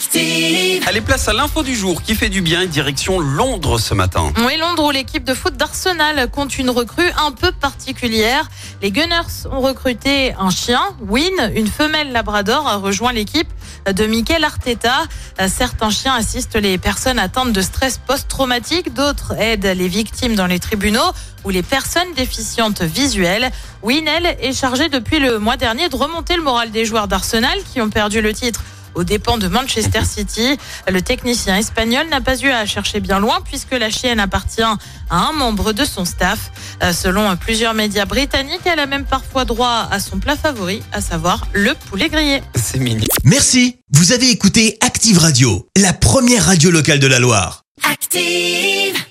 Active. Allez, place à l'info du jour qui fait du bien, direction Londres ce matin. Oui, Londres où l'équipe de foot d'Arsenal compte une recrue un peu particulière. Les Gunners ont recruté un chien, Win, une femelle labrador a rejoint l'équipe de Mikel Arteta. Certains chiens assistent les personnes atteintes de stress post-traumatique, d'autres aident les victimes dans les tribunaux ou les personnes déficientes visuelles. Winel est chargé depuis le mois dernier de remonter le moral des joueurs d'Arsenal qui ont perdu le titre aux dépens de Manchester City. Le technicien espagnol n'a pas eu à chercher bien loin puisque la chienne appartient à un membre de son staff. Euh, Selon plusieurs médias britanniques, elle a même parfois droit à son plat favori, à savoir le poulet grillé. C'est mignon. Merci, vous avez écouté Active Radio, la première radio locale de la Loire. Active.